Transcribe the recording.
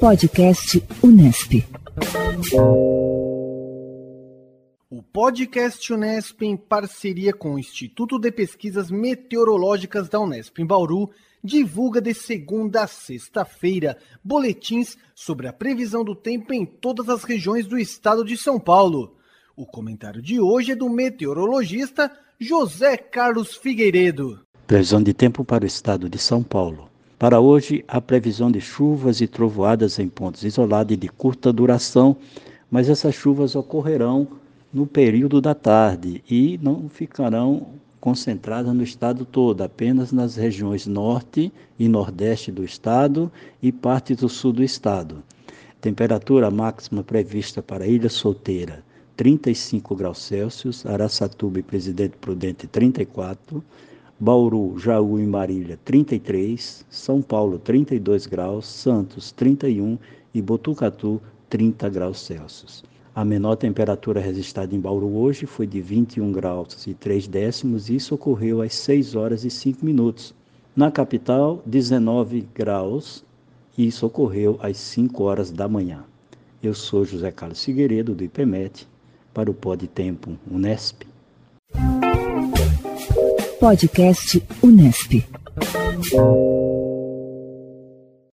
Podcast Unesp. O podcast Unesp, em parceria com o Instituto de Pesquisas Meteorológicas da Unesp em Bauru, divulga de segunda a sexta-feira boletins sobre a previsão do tempo em todas as regiões do estado de São Paulo. O comentário de hoje é do meteorologista José Carlos Figueiredo. Previsão de tempo para o estado de São Paulo. Para hoje, a previsão de chuvas e trovoadas em pontos isolados e de curta duração, mas essas chuvas ocorrerão no período da tarde e não ficarão concentradas no estado todo, apenas nas regiões norte e nordeste do estado e parte do sul do estado. Temperatura máxima prevista para Ilha Solteira, 35 graus Celsius, Araçatuba e Presidente Prudente, 34, Bauru, Jaú e Marília 33, São Paulo 32 graus, Santos 31 e Botucatu 30 graus Celsius. A menor temperatura registrada em Bauru hoje foi de 21 graus e 3 décimos e isso ocorreu às 6 horas e 5 minutos. Na capital, 19 graus e isso ocorreu às 5 horas da manhã. Eu sou José Carlos Figueiredo, do IPMET, para o Pod Tempo Unesp. Podcast Unesp.